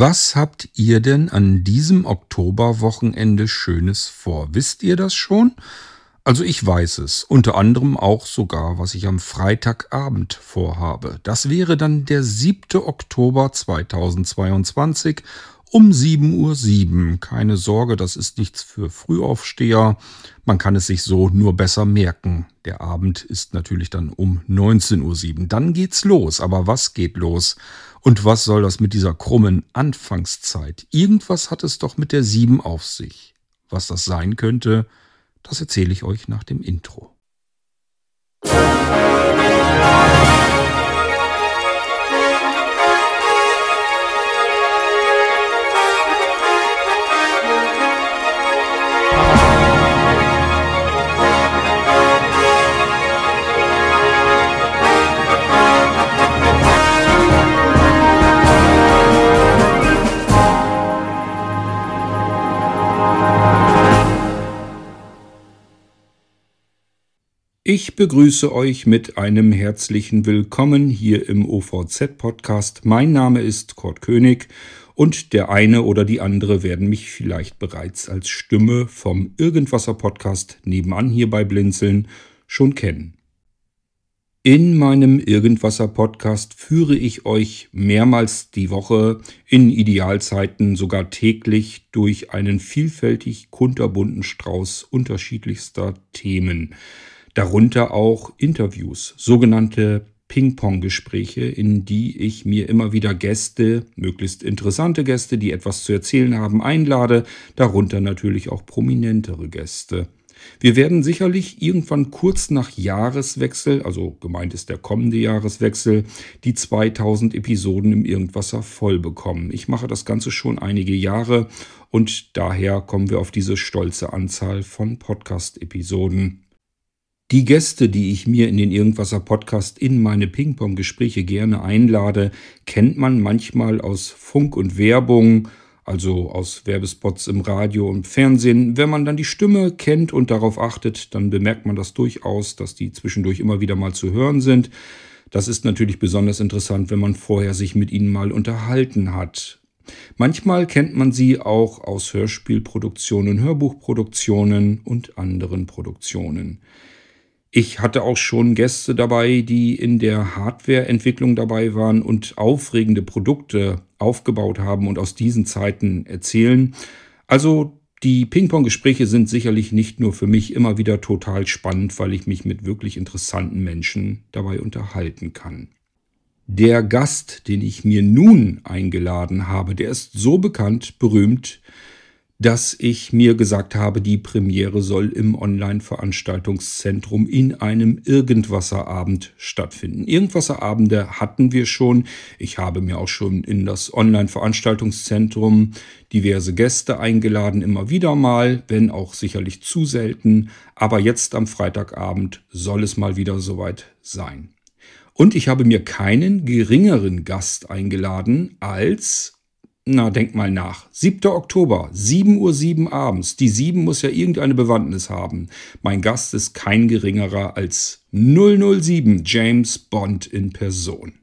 Was habt ihr denn an diesem Oktoberwochenende Schönes vor? Wisst ihr das schon? Also ich weiß es, unter anderem auch sogar, was ich am Freitagabend vorhabe. Das wäre dann der 7. Oktober 2022 um 7.07 Uhr. Keine Sorge, das ist nichts für Frühaufsteher. Man kann es sich so nur besser merken. Der Abend ist natürlich dann um 19.07 Uhr. Dann geht's los. Aber was geht los? Und was soll das mit dieser krummen Anfangszeit? Irgendwas hat es doch mit der 7 auf sich. Was das sein könnte, das erzähle ich euch nach dem Intro. Ich begrüße euch mit einem herzlichen Willkommen hier im OVZ-Podcast. Mein Name ist Kurt König und der eine oder die andere werden mich vielleicht bereits als Stimme vom Irgendwasser-Podcast nebenan hier bei Blinzeln schon kennen. In meinem Irgendwasser-Podcast führe ich euch mehrmals die Woche, in Idealzeiten sogar täglich, durch einen vielfältig kunterbunten Strauß unterschiedlichster Themen darunter auch Interviews, sogenannte Ping-Pong-Gespräche, in die ich mir immer wieder Gäste, möglichst interessante Gäste, die etwas zu erzählen haben, einlade, darunter natürlich auch prominentere Gäste. Wir werden sicherlich irgendwann kurz nach Jahreswechsel, also gemeint ist der kommende Jahreswechsel, die 2000 Episoden im Irgendwasser voll bekommen. Ich mache das Ganze schon einige Jahre und daher kommen wir auf diese stolze Anzahl von Podcast-Episoden. Die Gäste, die ich mir in den Irgendwasser Podcast in meine Ping-Pong-Gespräche gerne einlade, kennt man manchmal aus Funk und Werbung, also aus Werbespots im Radio und Fernsehen. Wenn man dann die Stimme kennt und darauf achtet, dann bemerkt man das durchaus, dass die zwischendurch immer wieder mal zu hören sind. Das ist natürlich besonders interessant, wenn man vorher sich mit ihnen mal unterhalten hat. Manchmal kennt man sie auch aus Hörspielproduktionen, Hörbuchproduktionen und anderen Produktionen. Ich hatte auch schon Gäste dabei, die in der Hardwareentwicklung dabei waren und aufregende Produkte aufgebaut haben und aus diesen Zeiten erzählen. Also die Ping-Pong-Gespräche sind sicherlich nicht nur für mich immer wieder total spannend, weil ich mich mit wirklich interessanten Menschen dabei unterhalten kann. Der Gast, den ich mir nun eingeladen habe, der ist so bekannt, berühmt, dass ich mir gesagt habe, die Premiere soll im Online-Veranstaltungszentrum in einem Irgendwasserabend stattfinden. Irgendwasserabende hatten wir schon. Ich habe mir auch schon in das Online-Veranstaltungszentrum diverse Gäste eingeladen, immer wieder mal, wenn auch sicherlich zu selten. Aber jetzt am Freitagabend soll es mal wieder soweit sein. Und ich habe mir keinen geringeren Gast eingeladen als na, denk mal nach. 7. Oktober, 7.07 Uhr abends. Die 7 muss ja irgendeine Bewandtnis haben. Mein Gast ist kein geringerer als 007 James Bond in Person.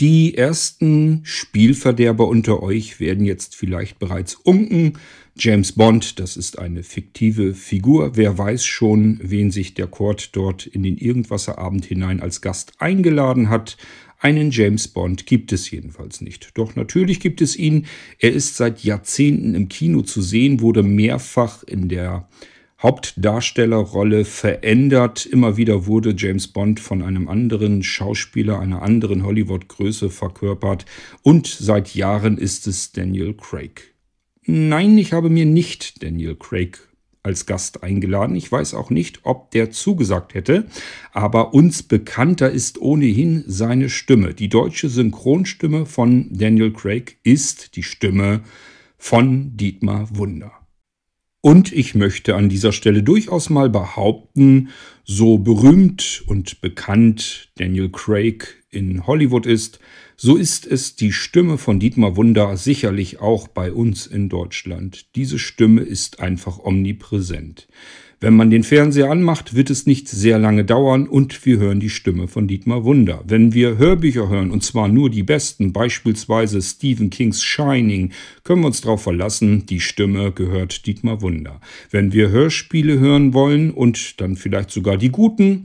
Die ersten Spielverderber unter euch werden jetzt vielleicht bereits unken. James Bond, das ist eine fiktive Figur. Wer weiß schon, wen sich der Court dort in den Irgendwasserabend hinein als Gast eingeladen hat. Einen James Bond gibt es jedenfalls nicht. Doch natürlich gibt es ihn. Er ist seit Jahrzehnten im Kino zu sehen, wurde mehrfach in der Hauptdarstellerrolle verändert. Immer wieder wurde James Bond von einem anderen Schauspieler, einer anderen Hollywood-Größe verkörpert. Und seit Jahren ist es Daniel Craig. Nein, ich habe mir nicht Daniel Craig als Gast eingeladen. Ich weiß auch nicht, ob der zugesagt hätte, aber uns bekannter ist ohnehin seine Stimme. Die deutsche Synchronstimme von Daniel Craig ist die Stimme von Dietmar Wunder. Und ich möchte an dieser Stelle durchaus mal behaupten, so berühmt und bekannt Daniel Craig in Hollywood ist, so ist es die Stimme von Dietmar Wunder sicherlich auch bei uns in Deutschland. Diese Stimme ist einfach omnipräsent. Wenn man den Fernseher anmacht, wird es nicht sehr lange dauern und wir hören die Stimme von Dietmar Wunder. Wenn wir Hörbücher hören, und zwar nur die besten, beispielsweise Stephen Kings Shining, können wir uns darauf verlassen, die Stimme gehört Dietmar Wunder. Wenn wir Hörspiele hören wollen und dann vielleicht sogar die guten,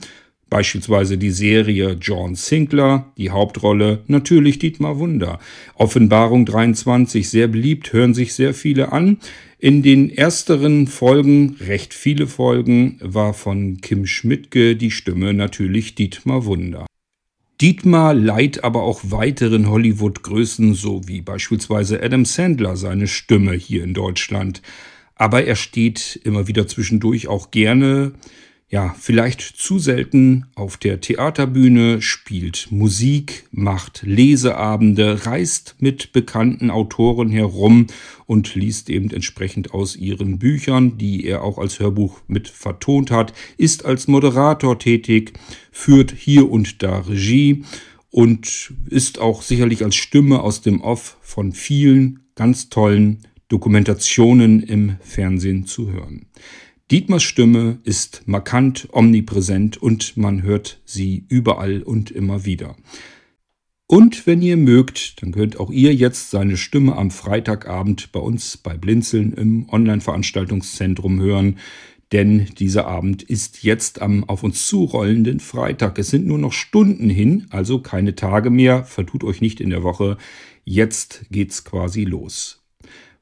Beispielsweise die Serie John Sinclair, die Hauptrolle natürlich Dietmar Wunder. Offenbarung 23, sehr beliebt, hören sich sehr viele an. In den ersteren Folgen, recht viele Folgen, war von Kim Schmidtke die Stimme natürlich Dietmar Wunder. Dietmar leiht aber auch weiteren Hollywood-Größen, so wie beispielsweise Adam Sandler, seine Stimme hier in Deutschland. Aber er steht immer wieder zwischendurch auch gerne ja, vielleicht zu selten auf der Theaterbühne, spielt Musik, macht Leseabende, reist mit bekannten Autoren herum und liest eben entsprechend aus ihren Büchern, die er auch als Hörbuch mit vertont hat, ist als Moderator tätig, führt hier und da Regie und ist auch sicherlich als Stimme aus dem Off von vielen ganz tollen Dokumentationen im Fernsehen zu hören. Dietmars Stimme ist markant, omnipräsent und man hört sie überall und immer wieder. Und wenn ihr mögt, dann könnt auch ihr jetzt seine Stimme am Freitagabend bei uns bei Blinzeln im Online-Veranstaltungszentrum hören. Denn dieser Abend ist jetzt am auf uns zurollenden Freitag. Es sind nur noch Stunden hin, also keine Tage mehr. Vertut euch nicht in der Woche. Jetzt geht's quasi los.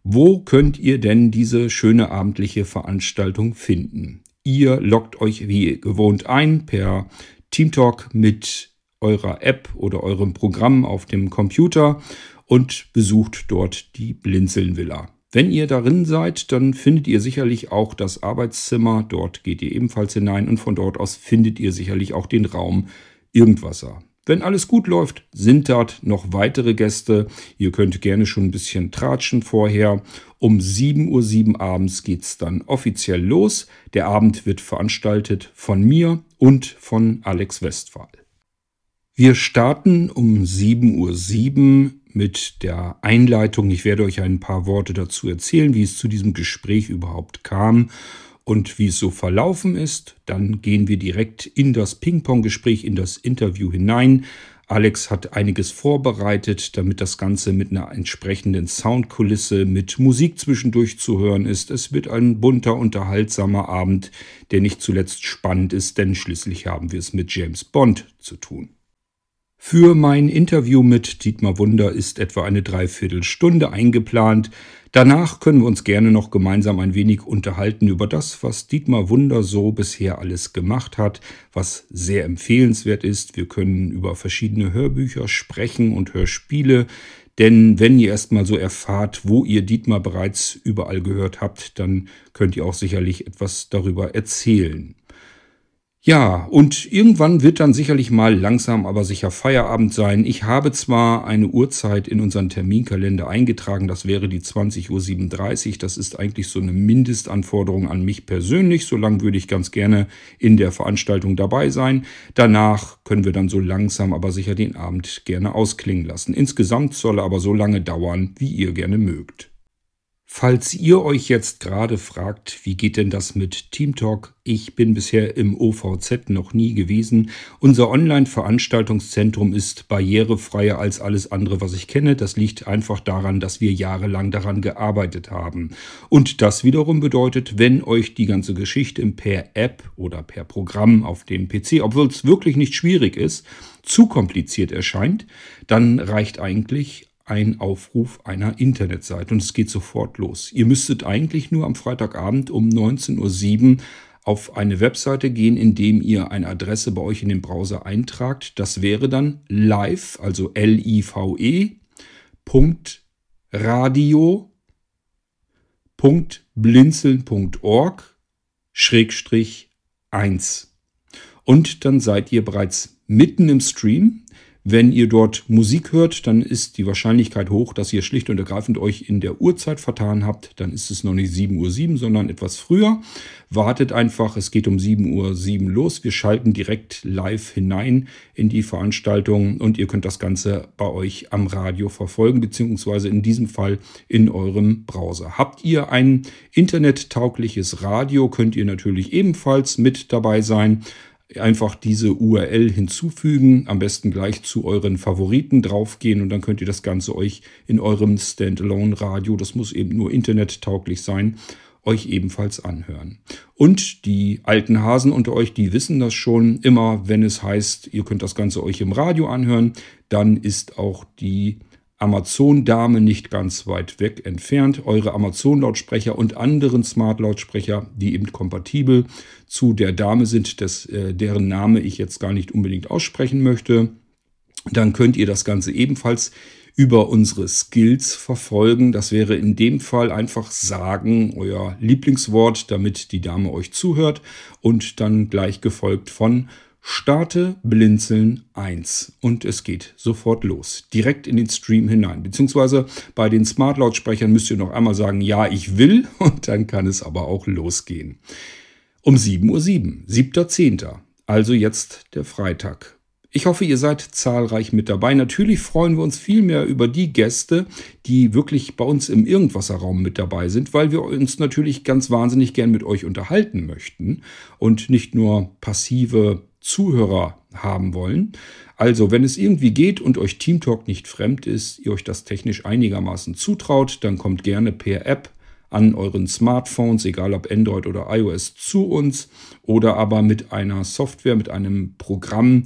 Wo könnt ihr denn diese schöne abendliche Veranstaltung finden? Ihr loggt euch wie gewohnt ein per Teamtalk mit eurer App oder eurem Programm auf dem Computer und besucht dort die Blinzeln-Villa. Wenn ihr darin seid, dann findet ihr sicherlich auch das Arbeitszimmer. Dort geht ihr ebenfalls hinein und von dort aus findet ihr sicherlich auch den Raum Irgendwasser. Wenn alles gut läuft, sind dort noch weitere Gäste. Ihr könnt gerne schon ein bisschen tratschen vorher. Um 7.07 Uhr abends geht's dann offiziell los. Der Abend wird veranstaltet von mir und von Alex Westphal. Wir starten um 7.07 Uhr mit der Einleitung. Ich werde euch ein paar Worte dazu erzählen, wie es zu diesem Gespräch überhaupt kam und wie es so verlaufen ist. Dann gehen wir direkt in das Ping-Pong-Gespräch, in das Interview hinein. Alex hat einiges vorbereitet, damit das Ganze mit einer entsprechenden Soundkulisse, mit Musik zwischendurch zu hören ist. Es wird ein bunter, unterhaltsamer Abend, der nicht zuletzt spannend ist, denn schließlich haben wir es mit James Bond zu tun. Für mein Interview mit Dietmar Wunder ist etwa eine Dreiviertelstunde eingeplant. Danach können wir uns gerne noch gemeinsam ein wenig unterhalten über das, was Dietmar Wunder so bisher alles gemacht hat, was sehr empfehlenswert ist. Wir können über verschiedene Hörbücher sprechen und Hörspiele, denn wenn ihr erstmal so erfahrt, wo ihr Dietmar bereits überall gehört habt, dann könnt ihr auch sicherlich etwas darüber erzählen. Ja, und irgendwann wird dann sicherlich mal langsam aber sicher Feierabend sein. Ich habe zwar eine Uhrzeit in unseren Terminkalender eingetragen, das wäre die 20.37 Uhr. Das ist eigentlich so eine Mindestanforderung an mich persönlich. So lange würde ich ganz gerne in der Veranstaltung dabei sein. Danach können wir dann so langsam aber sicher den Abend gerne ausklingen lassen. Insgesamt soll er aber so lange dauern, wie ihr gerne mögt. Falls ihr euch jetzt gerade fragt, wie geht denn das mit Teamtalk? Ich bin bisher im OVZ noch nie gewesen. Unser Online-Veranstaltungszentrum ist barrierefreier als alles andere, was ich kenne. Das liegt einfach daran, dass wir jahrelang daran gearbeitet haben. Und das wiederum bedeutet, wenn euch die ganze Geschichte per App oder per Programm auf dem PC, obwohl es wirklich nicht schwierig ist, zu kompliziert erscheint, dann reicht eigentlich ein Aufruf einer Internetseite und es geht sofort los. Ihr müsstet eigentlich nur am Freitagabend um 19.07 Uhr auf eine Webseite gehen, indem ihr eine Adresse bei euch in den Browser eintragt. Das wäre dann live, also L-I-V-E, Punkt Radio, Punkt blinzeln.org, Schrägstrich 1. Und dann seid ihr bereits mitten im Stream. Wenn ihr dort Musik hört, dann ist die Wahrscheinlichkeit hoch, dass ihr schlicht und ergreifend euch in der Uhrzeit vertan habt. Dann ist es noch nicht 7.07 Uhr, sondern etwas früher. Wartet einfach, es geht um 7.07 Uhr los. Wir schalten direkt live hinein in die Veranstaltung und ihr könnt das Ganze bei euch am Radio verfolgen, beziehungsweise in diesem Fall in eurem Browser. Habt ihr ein internettaugliches Radio, könnt ihr natürlich ebenfalls mit dabei sein einfach diese URL hinzufügen, am besten gleich zu euren Favoriten draufgehen und dann könnt ihr das Ganze euch in eurem Standalone Radio, das muss eben nur internettauglich sein, euch ebenfalls anhören. Und die alten Hasen unter euch, die wissen das schon, immer wenn es heißt, ihr könnt das Ganze euch im Radio anhören, dann ist auch die Amazon-Dame nicht ganz weit weg entfernt. Eure Amazon-Lautsprecher und anderen Smart-Lautsprecher, die eben kompatibel zu der Dame sind, des, äh, deren Name ich jetzt gar nicht unbedingt aussprechen möchte, dann könnt ihr das Ganze ebenfalls über unsere Skills verfolgen. Das wäre in dem Fall einfach sagen, euer Lieblingswort, damit die Dame euch zuhört und dann gleich gefolgt von Starte Blinzeln 1 und es geht sofort los. Direkt in den Stream hinein. Beziehungsweise bei den Smart-Lautsprechern müsst ihr noch einmal sagen, ja, ich will und dann kann es aber auch losgehen. Um 7.07 Uhr, 7.10. Also jetzt der Freitag. Ich hoffe, ihr seid zahlreich mit dabei. Natürlich freuen wir uns viel mehr über die Gäste, die wirklich bei uns im Irgendwasserraum mit dabei sind, weil wir uns natürlich ganz wahnsinnig gern mit euch unterhalten möchten und nicht nur passive Zuhörer haben wollen. Also, wenn es irgendwie geht und euch Teamtalk nicht fremd ist, ihr euch das technisch einigermaßen zutraut, dann kommt gerne per App an euren Smartphones, egal ob Android oder iOS, zu uns oder aber mit einer Software, mit einem Programm,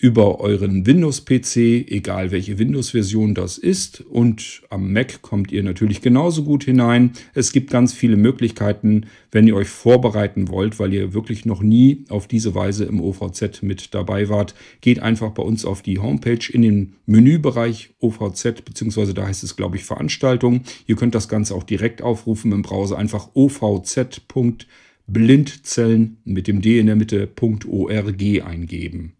über euren Windows-PC, egal welche Windows-Version das ist. Und am Mac kommt ihr natürlich genauso gut hinein. Es gibt ganz viele Möglichkeiten, wenn ihr euch vorbereiten wollt, weil ihr wirklich noch nie auf diese Weise im OVZ mit dabei wart. Geht einfach bei uns auf die Homepage in den Menübereich OVZ, beziehungsweise da heißt es, glaube ich, Veranstaltung. Ihr könnt das Ganze auch direkt aufrufen im Browser. Einfach ovz.blindzellen mit dem D in der Mitte.org eingeben.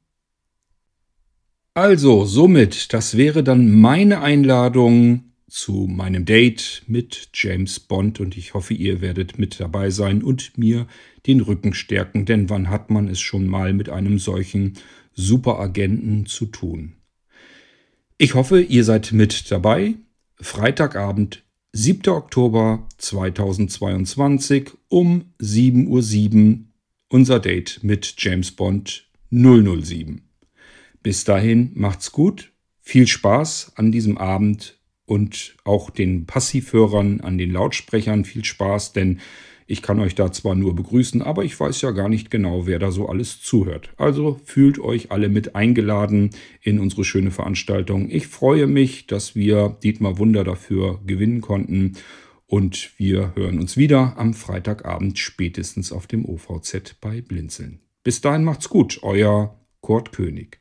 Also, somit, das wäre dann meine Einladung zu meinem Date mit James Bond und ich hoffe, ihr werdet mit dabei sein und mir den Rücken stärken, denn wann hat man es schon mal mit einem solchen Superagenten zu tun? Ich hoffe, ihr seid mit dabei. Freitagabend, 7. Oktober 2022 um 7.07 Uhr unser Date mit James Bond 007. Bis dahin macht's gut, viel Spaß an diesem Abend und auch den Passivhörern an den Lautsprechern viel Spaß, denn ich kann euch da zwar nur begrüßen, aber ich weiß ja gar nicht genau, wer da so alles zuhört. Also fühlt euch alle mit eingeladen in unsere schöne Veranstaltung. Ich freue mich, dass wir Dietmar Wunder dafür gewinnen konnten. Und wir hören uns wieder am Freitagabend spätestens auf dem OVZ bei Blinzeln. Bis dahin macht's gut, euer Kurt König.